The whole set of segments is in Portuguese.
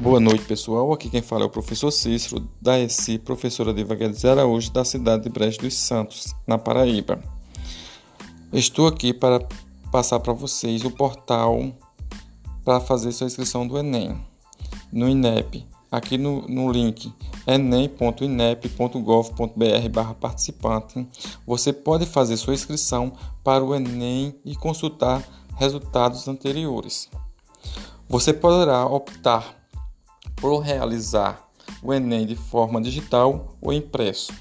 Boa noite, pessoal. Aqui quem fala é o professor Cícero, da ESI, professora de Guedes Araújo, da cidade de Brejo dos Santos, na Paraíba. Estou aqui para passar para vocês o portal para fazer sua inscrição do Enem, no INEP. Aqui no, no link enem.inep.gov.br barra participante, você pode fazer sua inscrição para o Enem e consultar resultados anteriores. Você poderá optar por realizar o Enem de forma digital ou impresso.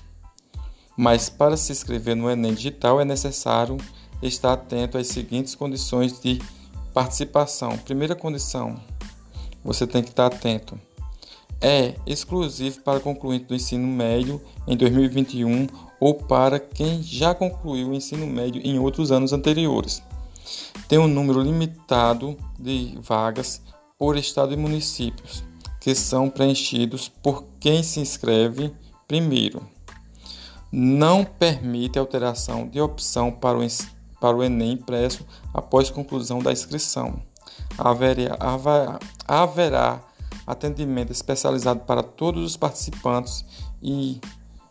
Mas para se inscrever no Enem digital é necessário estar atento às seguintes condições de participação. Primeira condição, você tem que estar atento. É exclusivo para concluinte do ensino médio em 2021 ou para quem já concluiu o ensino médio em outros anos anteriores. Tem um número limitado de vagas por estado e municípios que são preenchidos por quem se inscreve primeiro. Não permite alteração de opção para o, para o Enem impresso após conclusão da inscrição. Haverá, haverá atendimento especializado para todos os participantes e,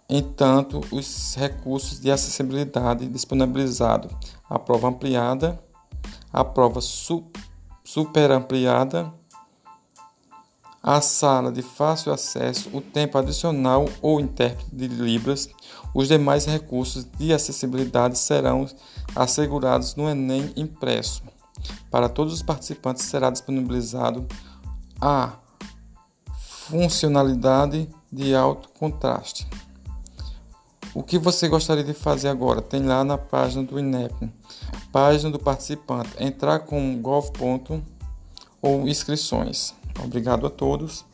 entanto, os recursos de acessibilidade disponibilizados, a prova ampliada, a prova su, super ampliada a sala de fácil acesso, o tempo adicional ou intérprete de Libras, os demais recursos de acessibilidade serão assegurados no Enem impresso. Para todos os participantes será disponibilizado a funcionalidade de alto contraste. O que você gostaria de fazer agora? Tem lá na página do INEP, página do participante, entrar com gov. ou inscrições. Obrigado a todos